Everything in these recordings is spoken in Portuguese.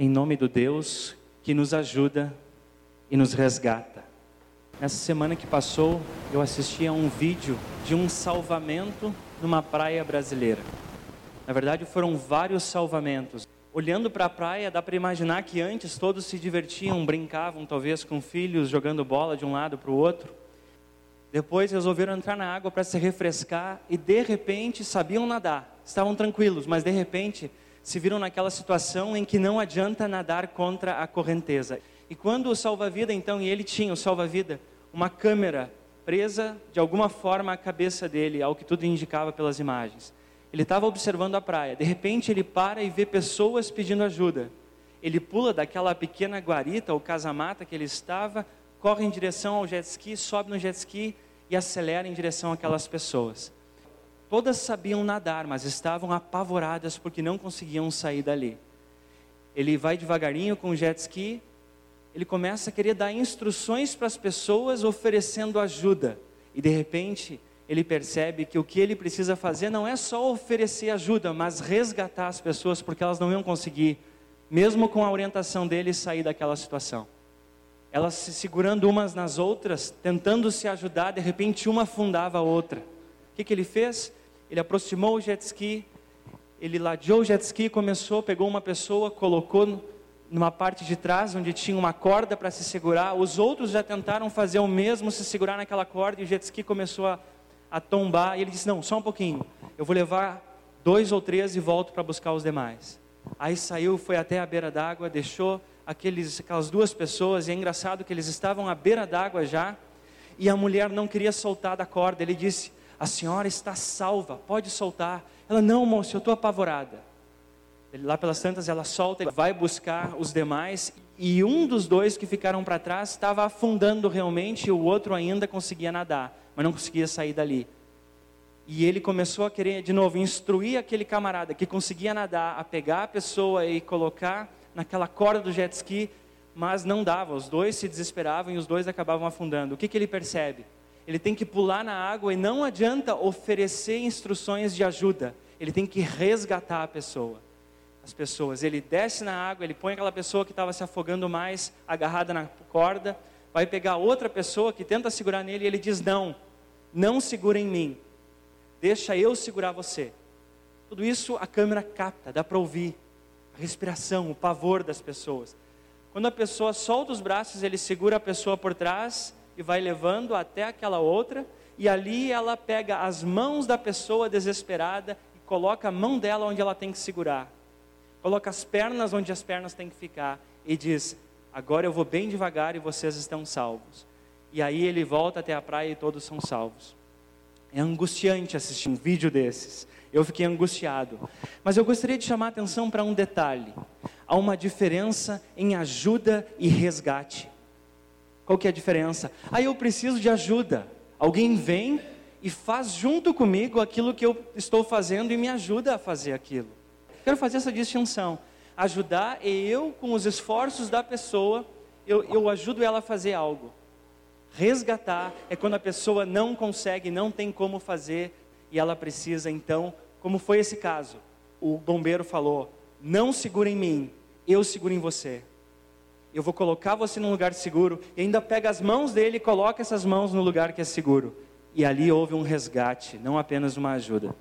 em nome do Deus que nos ajuda e nos resgata. Nessa semana que passou, eu assisti a um vídeo de um salvamento numa praia brasileira. Na verdade, foram vários salvamentos. Olhando para a praia, dá para imaginar que antes todos se divertiam, brincavam talvez com filhos, jogando bola de um lado para o outro. Depois resolveram entrar na água para se refrescar e de repente sabiam nadar. Estavam tranquilos, mas de repente se viram naquela situação em que não adianta nadar contra a correnteza. E quando o salva-vida, então, e ele tinha o salva-vida, uma câmera presa de alguma forma à cabeça dele, ao que tudo indicava pelas imagens. Ele estava observando a praia. De repente ele para e vê pessoas pedindo ajuda. Ele pula daquela pequena guarita ou casa-mata que ele estava, corre em direção ao jet ski, sobe no jet ski e acelera em direção àquelas pessoas. Todas sabiam nadar, mas estavam apavoradas porque não conseguiam sair dali. Ele vai devagarinho com o jet ski, ele começa a querer dar instruções para as pessoas, oferecendo ajuda. E de repente, ele percebe que o que ele precisa fazer não é só oferecer ajuda, mas resgatar as pessoas, porque elas não iam conseguir, mesmo com a orientação dele, sair daquela situação. Elas se segurando umas nas outras, tentando se ajudar, de repente uma afundava a outra. O que, que ele fez? Ele aproximou o jet ski, ele ladeou o jet ski, começou, pegou uma pessoa, colocou numa parte de trás onde tinha uma corda para se segurar. Os outros já tentaram fazer o mesmo, se segurar naquela corda e o jet ski começou a, a tombar. E ele disse: Não, só um pouquinho, eu vou levar dois ou três e volto para buscar os demais. Aí saiu, foi até a beira d'água, deixou aqueles, aquelas duas pessoas, e é engraçado que eles estavam à beira d'água já, e a mulher não queria soltar da corda. Ele disse: a senhora está salva, pode soltar. Ela, não, moço, eu estou apavorada. Ele, lá pelas tantas, ela solta, ele vai buscar os demais, e um dos dois que ficaram para trás estava afundando realmente, e o outro ainda conseguia nadar, mas não conseguia sair dali. E ele começou a querer, de novo, instruir aquele camarada que conseguia nadar, a pegar a pessoa e colocar naquela corda do jet ski, mas não dava, os dois se desesperavam e os dois acabavam afundando. O que, que ele percebe? Ele tem que pular na água e não adianta oferecer instruções de ajuda, ele tem que resgatar a pessoa. As pessoas, ele desce na água, ele põe aquela pessoa que estava se afogando mais agarrada na corda, vai pegar outra pessoa que tenta segurar nele e ele diz: Não, não segura em mim, deixa eu segurar você. Tudo isso a câmera capta, dá para ouvir a respiração, o pavor das pessoas. Quando a pessoa solta os braços, ele segura a pessoa por trás e vai levando até aquela outra, e ali ela pega as mãos da pessoa desesperada e coloca a mão dela onde ela tem que segurar. Coloca as pernas onde as pernas têm que ficar e diz: Agora eu vou bem devagar e vocês estão salvos. E aí ele volta até a praia e todos são salvos. É angustiante assistir um vídeo desses. Eu fiquei angustiado. Mas eu gostaria de chamar a atenção para um detalhe. Há uma diferença em ajuda e resgate. Qual que é a diferença? Aí eu preciso de ajuda. Alguém vem e faz junto comigo aquilo que eu estou fazendo e me ajuda a fazer aquilo. Quero fazer essa distinção. Ajudar é eu, com os esforços da pessoa, eu, eu ajudo ela a fazer algo. Resgatar é quando a pessoa não consegue, não tem como fazer e ela precisa, então, como foi esse caso. O bombeiro falou: Não segura em mim, eu seguro em você eu vou colocar você num lugar seguro, e ainda pega as mãos dele e coloca essas mãos no lugar que é seguro. E ali houve um resgate, não apenas uma ajuda.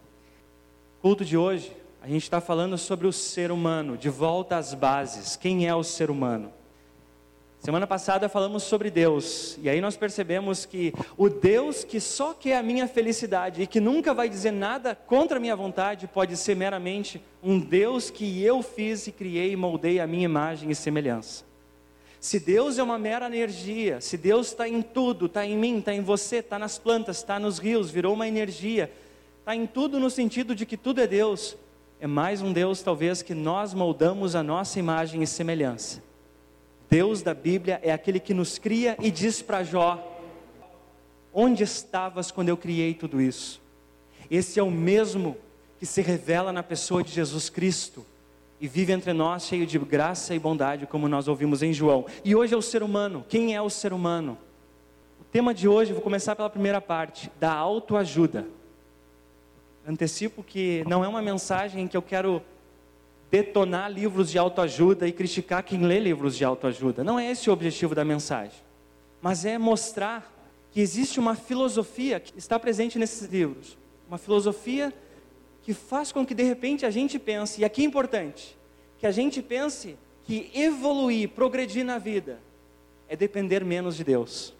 Culto de hoje, a gente está falando sobre o ser humano, de volta às bases. Quem é o ser humano? Semana passada falamos sobre Deus, e aí nós percebemos que o Deus que só quer a minha felicidade e que nunca vai dizer nada contra a minha vontade, pode ser meramente um Deus que eu fiz e criei e moldei a minha imagem e semelhança. Se Deus é uma mera energia, se Deus está em tudo, está em mim, está em você, está nas plantas, está nos rios, virou uma energia, está em tudo no sentido de que tudo é Deus, é mais um Deus talvez que nós moldamos a nossa imagem e semelhança. Deus da Bíblia é aquele que nos cria e diz para Jó: Onde estavas quando eu criei tudo isso? Esse é o mesmo que se revela na pessoa de Jesus Cristo e vive entre nós cheio de graça e bondade, como nós ouvimos em João. E hoje é o ser humano. Quem é o ser humano? O tema de hoje, vou começar pela primeira parte, da autoajuda. Antecipo que não é uma mensagem em que eu quero detonar livros de autoajuda e criticar quem lê livros de autoajuda. Não é esse o objetivo da mensagem. Mas é mostrar que existe uma filosofia que está presente nesses livros. Uma filosofia que faz com que de repente a gente pense, e aqui é importante, que a gente pense que evoluir, progredir na vida, é depender menos de Deus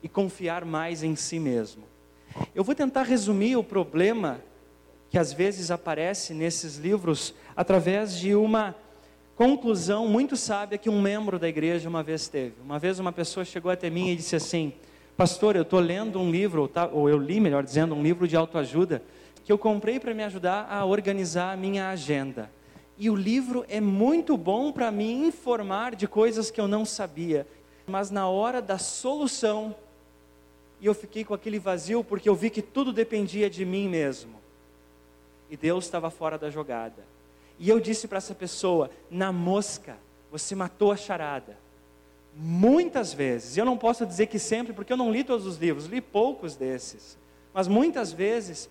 e confiar mais em si mesmo. Eu vou tentar resumir o problema que às vezes aparece nesses livros através de uma conclusão muito sábia que um membro da igreja uma vez teve. Uma vez uma pessoa chegou até mim e disse assim: Pastor, eu estou lendo um livro, ou, tá, ou eu li, melhor dizendo, um livro de autoajuda que eu comprei para me ajudar a organizar a minha agenda. E o livro é muito bom para me informar de coisas que eu não sabia. Mas na hora da solução, eu fiquei com aquele vazio porque eu vi que tudo dependia de mim mesmo. E Deus estava fora da jogada. E eu disse para essa pessoa: na mosca, você matou a charada. Muitas vezes, eu não posso dizer que sempre, porque eu não li todos os livros, li poucos desses. Mas muitas vezes,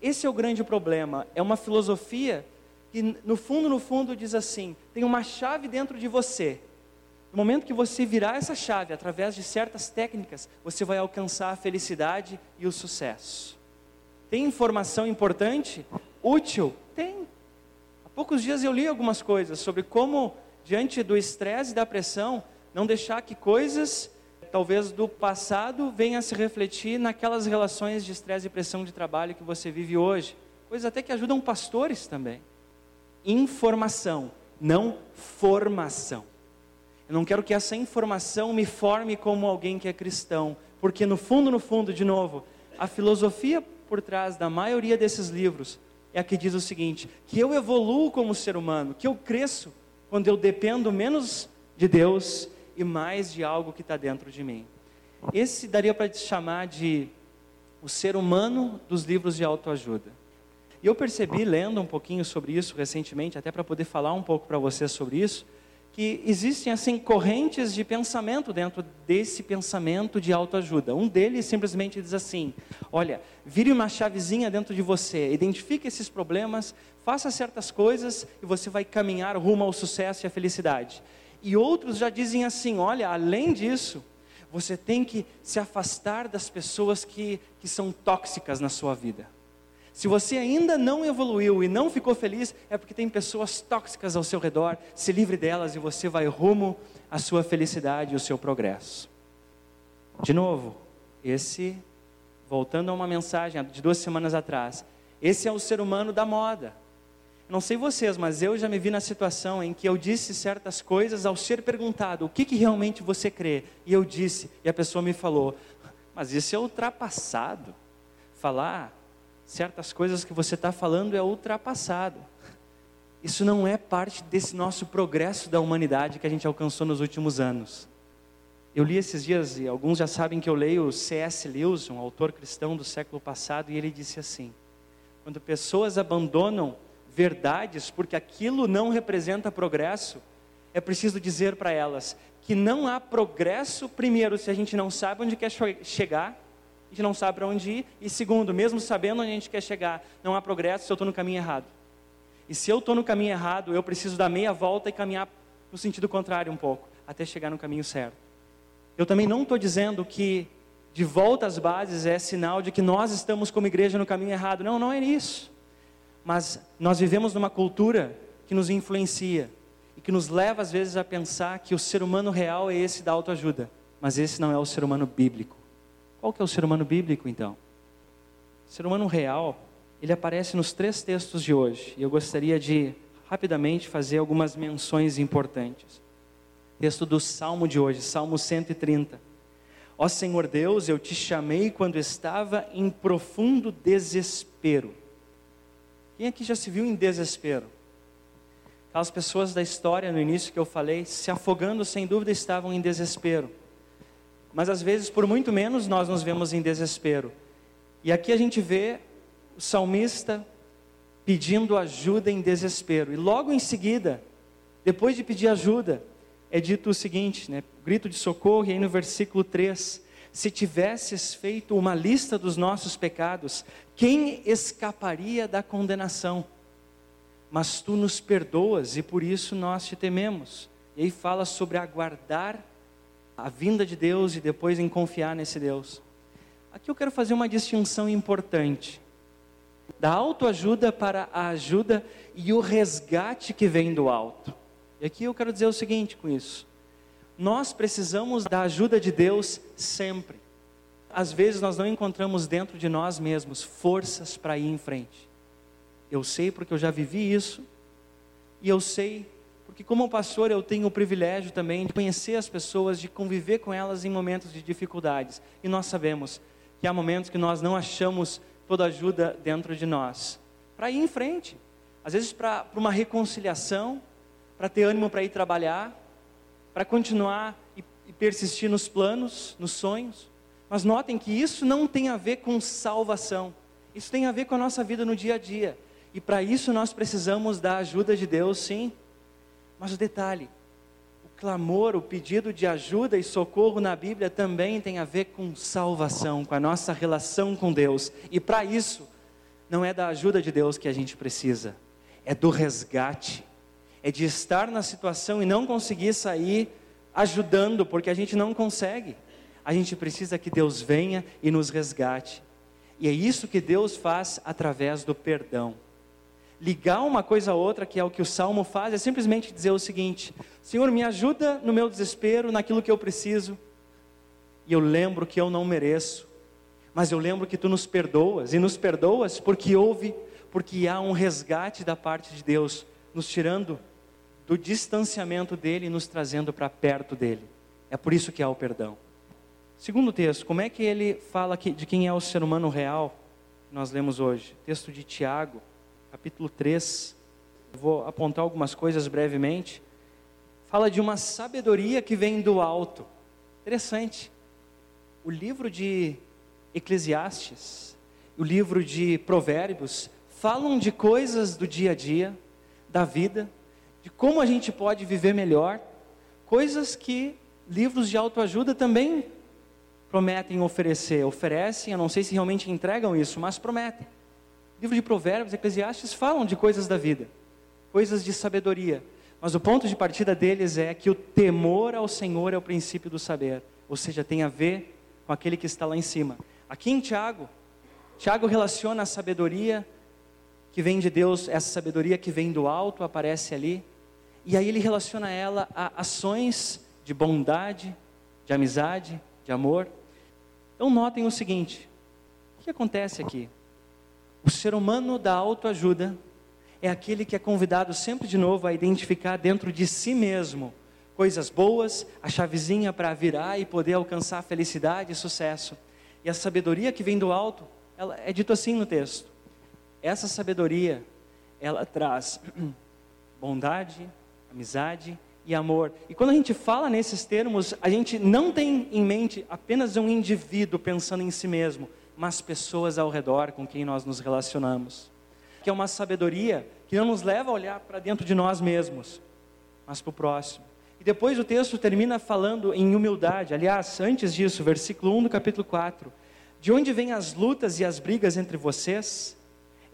esse é o grande problema. É uma filosofia que, no fundo, no fundo, diz assim: tem uma chave dentro de você. No momento que você virar essa chave, através de certas técnicas, você vai alcançar a felicidade e o sucesso. Tem informação importante? Útil? Tem. Há poucos dias eu li algumas coisas sobre como, diante do estresse e da pressão, não deixar que coisas, talvez do passado, venham a se refletir naquelas relações de estresse e pressão de trabalho que você vive hoje. Coisas até que ajudam pastores também. Informação, não formação. Eu não quero que essa informação me forme como alguém que é cristão, porque no fundo, no fundo, de novo, a filosofia por trás da maioria desses livros é a que diz o seguinte: que eu evoluo como ser humano, que eu cresço quando eu dependo menos de Deus e mais de algo que está dentro de mim. Esse daria para chamar de o ser humano dos livros de autoajuda. E eu percebi, lendo um pouquinho sobre isso recentemente, até para poder falar um pouco para vocês sobre isso, que existem assim correntes de pensamento dentro desse pensamento de autoajuda. Um deles simplesmente diz assim: olha, vire uma chavezinha dentro de você, identifique esses problemas, faça certas coisas e você vai caminhar rumo ao sucesso e à felicidade. E outros já dizem assim: olha, além disso, você tem que se afastar das pessoas que, que são tóxicas na sua vida. Se você ainda não evoluiu e não ficou feliz, é porque tem pessoas tóxicas ao seu redor. Se livre delas e você vai rumo à sua felicidade e ao seu progresso. De novo, esse, voltando a uma mensagem de duas semanas atrás, esse é o ser humano da moda. Não sei vocês, mas eu já me vi na situação em que eu disse certas coisas ao ser perguntado o que, que realmente você crê. E eu disse, e a pessoa me falou, mas isso é ultrapassado. Falar certas coisas que você está falando é ultrapassado. Isso não é parte desse nosso progresso da humanidade que a gente alcançou nos últimos anos. Eu li esses dias, e alguns já sabem que eu leio C.S. Lewis, um autor cristão do século passado, e ele disse assim: quando pessoas abandonam verdades, porque aquilo não representa progresso, é preciso dizer para elas que não há progresso, primeiro, se a gente não sabe onde quer chegar, a gente não sabe para onde ir, e segundo, mesmo sabendo onde a gente quer chegar, não há progresso se eu estou no caminho errado. E se eu estou no caminho errado, eu preciso dar meia volta e caminhar no sentido contrário um pouco, até chegar no caminho certo. Eu também não estou dizendo que de volta às bases é sinal de que nós estamos como igreja no caminho errado. Não, não é isso. Mas nós vivemos numa cultura que nos influencia e que nos leva às vezes a pensar que o ser humano real é esse da autoajuda, mas esse não é o ser humano bíblico. Qual que é o ser humano bíblico então? O ser humano real, ele aparece nos três textos de hoje, e eu gostaria de rapidamente fazer algumas menções importantes. Texto do Salmo de hoje, Salmo 130. Ó Senhor Deus, eu te chamei quando estava em profundo desespero. Quem aqui já se viu em desespero? Aquelas pessoas da história no início que eu falei, se afogando, sem dúvida estavam em desespero. Mas às vezes, por muito menos, nós nos vemos em desespero. E aqui a gente vê o salmista pedindo ajuda em desespero. E logo em seguida, depois de pedir ajuda, é dito o seguinte, né? Grito de socorro, e aí no versículo 3: Se tivesses feito uma lista dos nossos pecados, quem escaparia da condenação? mas tu nos perdoas e por isso nós te tememos. E aí fala sobre aguardar a vinda de Deus e depois em confiar nesse Deus. Aqui eu quero fazer uma distinção importante da autoajuda para a ajuda e o resgate que vem do alto. E aqui eu quero dizer o seguinte com isso: nós precisamos da ajuda de Deus sempre. Às vezes nós não encontramos dentro de nós mesmos forças para ir em frente. Eu sei porque eu já vivi isso, e eu sei porque, como pastor, eu tenho o privilégio também de conhecer as pessoas, de conviver com elas em momentos de dificuldades. E nós sabemos que há momentos que nós não achamos toda ajuda dentro de nós para ir em frente. Às vezes, para uma reconciliação, para ter ânimo para ir trabalhar, para continuar e, e persistir nos planos, nos sonhos. Mas notem que isso não tem a ver com salvação, isso tem a ver com a nossa vida no dia a dia. E para isso nós precisamos da ajuda de Deus, sim. Mas o detalhe, o clamor, o pedido de ajuda e socorro na Bíblia também tem a ver com salvação, com a nossa relação com Deus. E para isso, não é da ajuda de Deus que a gente precisa, é do resgate, é de estar na situação e não conseguir sair ajudando, porque a gente não consegue. A gente precisa que Deus venha e nos resgate. E é isso que Deus faz através do perdão ligar uma coisa a outra, que é o que o salmo faz, é simplesmente dizer o seguinte: Senhor, me ajuda no meu desespero, naquilo que eu preciso, e eu lembro que eu não mereço, mas eu lembro que tu nos perdoas, e nos perdoas porque houve, porque há um resgate da parte de Deus, nos tirando do distanciamento dele e nos trazendo para perto dele. É por isso que há o perdão. Segundo texto, como é que ele fala de quem é o ser humano real? Nós lemos hoje, texto de Tiago, capítulo 3. Vou apontar algumas coisas brevemente. Fala de uma sabedoria que vem do alto. Interessante. O livro de Eclesiastes, o livro de Provérbios, falam de coisas do dia a dia, da vida, de como a gente pode viver melhor, coisas que livros de autoajuda também prometem oferecer. Oferecem, eu não sei se realmente entregam isso, mas prometem livro de Provérbios, Eclesiastes falam de coisas da vida, coisas de sabedoria. Mas o ponto de partida deles é que o temor ao Senhor é o princípio do saber, ou seja, tem a ver com aquele que está lá em cima. Aqui em Tiago, Tiago relaciona a sabedoria que vem de Deus, essa sabedoria que vem do alto, aparece ali, e aí ele relaciona ela a ações de bondade, de amizade, de amor. Então notem o seguinte: o que acontece aqui? O ser humano da autoajuda é aquele que é convidado sempre de novo a identificar dentro de si mesmo coisas boas, a chavezinha para virar e poder alcançar felicidade e sucesso. E a sabedoria que vem do alto, ela é dito assim no texto. Essa sabedoria, ela traz bondade, amizade e amor. E quando a gente fala nesses termos, a gente não tem em mente apenas um indivíduo pensando em si mesmo, mas pessoas ao redor com quem nós nos relacionamos. Que é uma sabedoria que não nos leva a olhar para dentro de nós mesmos, mas para o próximo. E depois o texto termina falando em humildade. Aliás, antes disso, versículo 1 do capítulo 4. De onde vêm as lutas e as brigas entre vocês?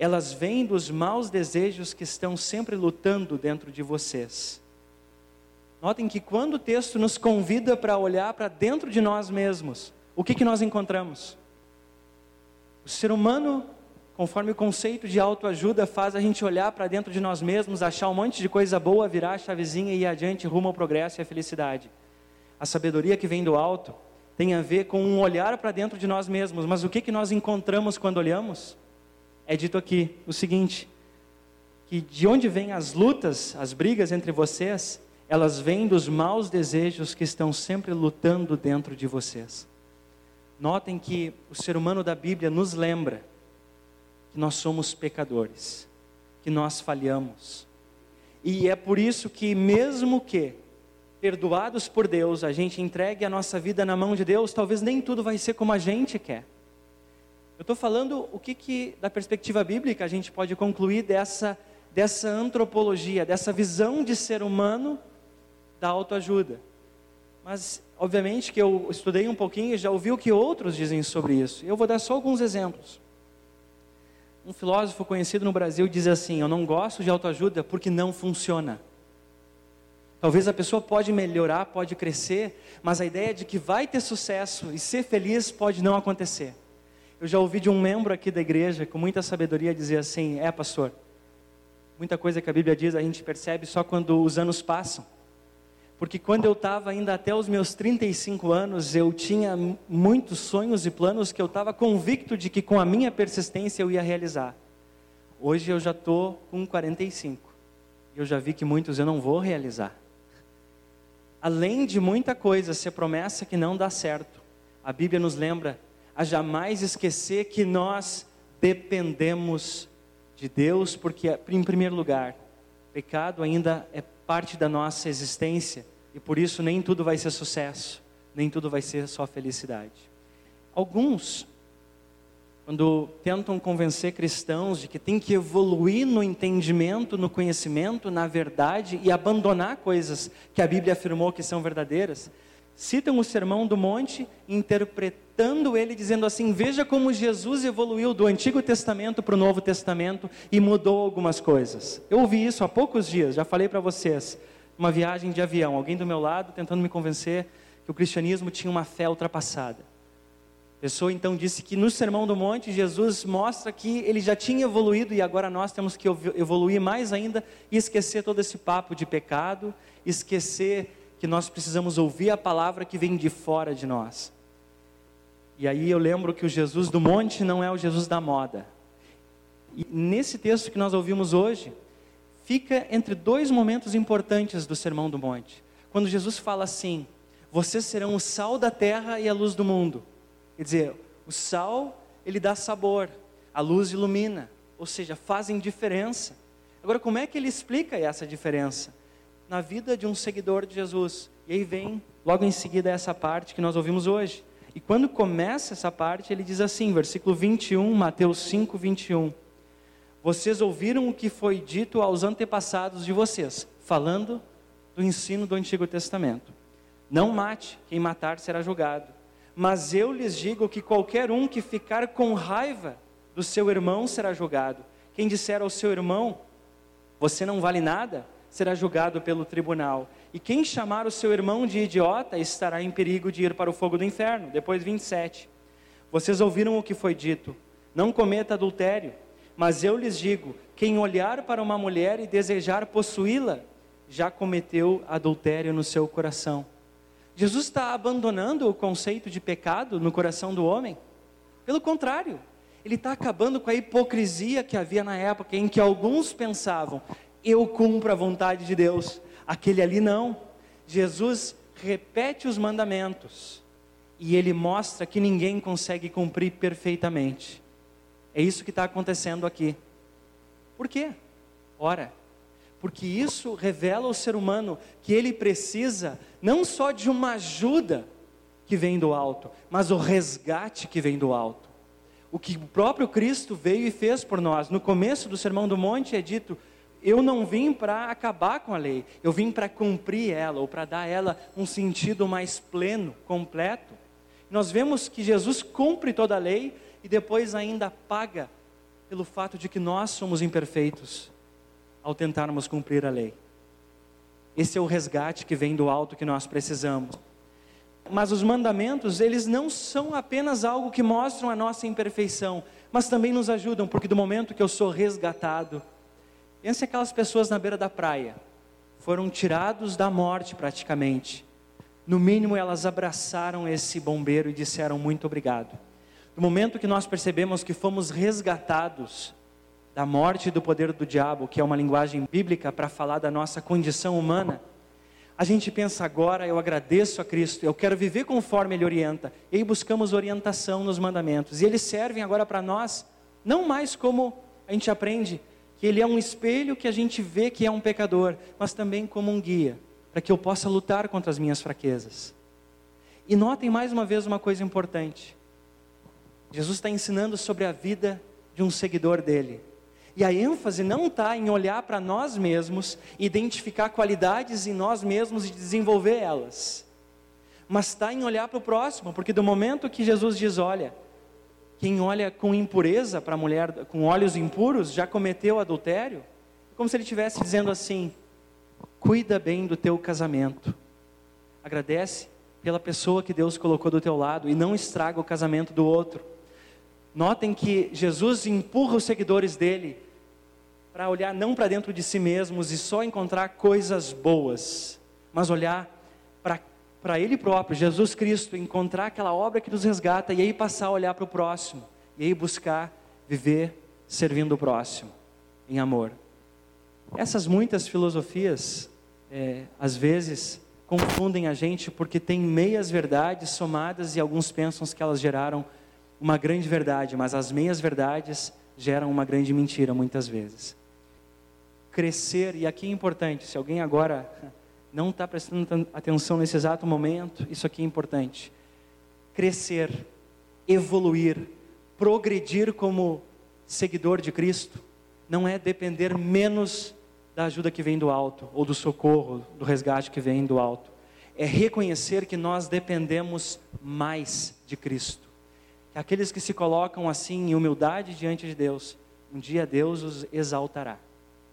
Elas vêm dos maus desejos que estão sempre lutando dentro de vocês. Notem que quando o texto nos convida para olhar para dentro de nós mesmos, o que, que nós encontramos? O ser humano, conforme o conceito de autoajuda, faz a gente olhar para dentro de nós mesmos, achar um monte de coisa boa, virar a chavezinha e ir adiante rumo ao progresso e à felicidade. A sabedoria que vem do alto tem a ver com um olhar para dentro de nós mesmos, mas o que, que nós encontramos quando olhamos? É dito aqui o seguinte: que de onde vêm as lutas, as brigas entre vocês, elas vêm dos maus desejos que estão sempre lutando dentro de vocês. Notem que o ser humano da Bíblia nos lembra que nós somos pecadores, que nós falhamos. E é por isso que, mesmo que perdoados por Deus, a gente entregue a nossa vida na mão de Deus, talvez nem tudo vai ser como a gente quer. Eu estou falando o que, que, da perspectiva bíblica, a gente pode concluir dessa, dessa antropologia, dessa visão de ser humano da autoajuda. Mas, obviamente, que eu estudei um pouquinho e já ouvi o que outros dizem sobre isso. Eu vou dar só alguns exemplos. um filósofo conhecido no Brasil diz assim: Eu não gosto de autoajuda porque não funciona. Talvez a pessoa pode melhorar, pode crescer, mas a ideia de que vai ter sucesso e ser feliz pode não acontecer. Eu já ouvi de um membro aqui da igreja, com muita sabedoria, dizer assim: É, pastor, muita coisa que a Bíblia diz a gente percebe só quando os anos passam. Porque quando eu estava ainda até os meus 35 anos, eu tinha muitos sonhos e planos que eu estava convicto de que com a minha persistência eu ia realizar. Hoje eu já estou com 45. E eu já vi que muitos eu não vou realizar. Além de muita coisa ser promessa que não dá certo, a Bíblia nos lembra a jamais esquecer que nós dependemos de Deus, porque, em primeiro lugar, pecado ainda é parte da nossa existência e por isso nem tudo vai ser sucesso, nem tudo vai ser só felicidade. Alguns, quando tentam convencer cristãos de que tem que evoluir no entendimento, no conhecimento, na verdade e abandonar coisas que a Bíblia afirmou que são verdadeiras, citam o Sermão do Monte, interpretando ele, dizendo assim: Veja como Jesus evoluiu do Antigo Testamento para o Novo Testamento e mudou algumas coisas. Eu ouvi isso há poucos dias, já falei para vocês uma viagem de avião, alguém do meu lado tentando me convencer que o cristianismo tinha uma fé ultrapassada. A pessoa então disse que no Sermão do Monte Jesus mostra que ele já tinha evoluído e agora nós temos que evoluir mais ainda e esquecer todo esse papo de pecado, esquecer que nós precisamos ouvir a palavra que vem de fora de nós. E aí eu lembro que o Jesus do monte não é o Jesus da moda. E nesse texto que nós ouvimos hoje, fica entre dois momentos importantes do Sermão do Monte. Quando Jesus fala assim: Vocês serão o sal da terra e a luz do mundo. Quer dizer, o sal, ele dá sabor, a luz ilumina, ou seja, fazem diferença. Agora, como é que ele explica essa diferença? Na vida de um seguidor de Jesus. E aí vem, logo em seguida, essa parte que nós ouvimos hoje. E quando começa essa parte, ele diz assim, versículo 21, Mateus 5, 21. Vocês ouviram o que foi dito aos antepassados de vocês, falando do ensino do Antigo Testamento. Não mate, quem matar será julgado. Mas eu lhes digo que qualquer um que ficar com raiva do seu irmão será julgado. Quem disser ao seu irmão, você não vale nada, será julgado pelo tribunal. E quem chamar o seu irmão de idiota estará em perigo de ir para o fogo do inferno. Depois 27. Vocês ouviram o que foi dito: não cometa adultério. Mas eu lhes digo: quem olhar para uma mulher e desejar possuí-la, já cometeu adultério no seu coração. Jesus está abandonando o conceito de pecado no coração do homem. Pelo contrário, ele está acabando com a hipocrisia que havia na época em que alguns pensavam: eu cumpro a vontade de Deus, aquele ali não. Jesus repete os mandamentos e ele mostra que ninguém consegue cumprir perfeitamente. É isso que está acontecendo aqui. Por quê? Ora, porque isso revela ao ser humano que ele precisa não só de uma ajuda que vem do alto, mas o resgate que vem do alto. O que o próprio Cristo veio e fez por nós. No começo do Sermão do Monte é dito: Eu não vim para acabar com a lei, eu vim para cumprir ela, ou para dar ela um sentido mais pleno, completo. Nós vemos que Jesus cumpre toda a lei e depois ainda paga pelo fato de que nós somos imperfeitos ao tentarmos cumprir a lei. Esse é o resgate que vem do alto que nós precisamos. Mas os mandamentos, eles não são apenas algo que mostram a nossa imperfeição, mas também nos ajudam, porque do momento que eu sou resgatado, pense aquelas pessoas na beira da praia, foram tirados da morte praticamente. No mínimo, elas abraçaram esse bombeiro e disseram muito obrigado. No momento que nós percebemos que fomos resgatados da morte e do poder do diabo, que é uma linguagem bíblica para falar da nossa condição humana, a gente pensa agora, eu agradeço a Cristo, eu quero viver conforme Ele orienta. E aí buscamos orientação nos mandamentos. E eles servem agora para nós, não mais como a gente aprende, que Ele é um espelho que a gente vê que é um pecador, mas também como um guia, para que eu possa lutar contra as minhas fraquezas. E notem mais uma vez uma coisa importante. Jesus está ensinando sobre a vida de um seguidor dele. E a ênfase não está em olhar para nós mesmos, identificar qualidades em nós mesmos e desenvolver elas, mas está em olhar para o próximo, porque do momento que Jesus diz: Olha, quem olha com impureza para a mulher, com olhos impuros, já cometeu adultério. Como se ele estivesse dizendo assim: cuida bem do teu casamento. Agradece pela pessoa que Deus colocou do teu lado e não estraga o casamento do outro. Notem que Jesus empurra os seguidores dele para olhar não para dentro de si mesmos e só encontrar coisas boas, mas olhar para Ele próprio, Jesus Cristo, encontrar aquela obra que nos resgata e aí passar a olhar para o próximo, e aí buscar viver servindo o próximo, em amor. Essas muitas filosofias, é, às vezes, confundem a gente porque tem meias verdades somadas e alguns pensam que elas geraram uma grande verdade, mas as meias verdades geram uma grande mentira muitas vezes. Crescer, e aqui é importante, se alguém agora não está prestando atenção nesse exato momento, isso aqui é importante. Crescer, evoluir, progredir como seguidor de Cristo, não é depender menos da ajuda que vem do alto, ou do socorro, do resgate que vem do alto. É reconhecer que nós dependemos mais de Cristo. Aqueles que se colocam assim em humildade diante de Deus, um dia Deus os exaltará.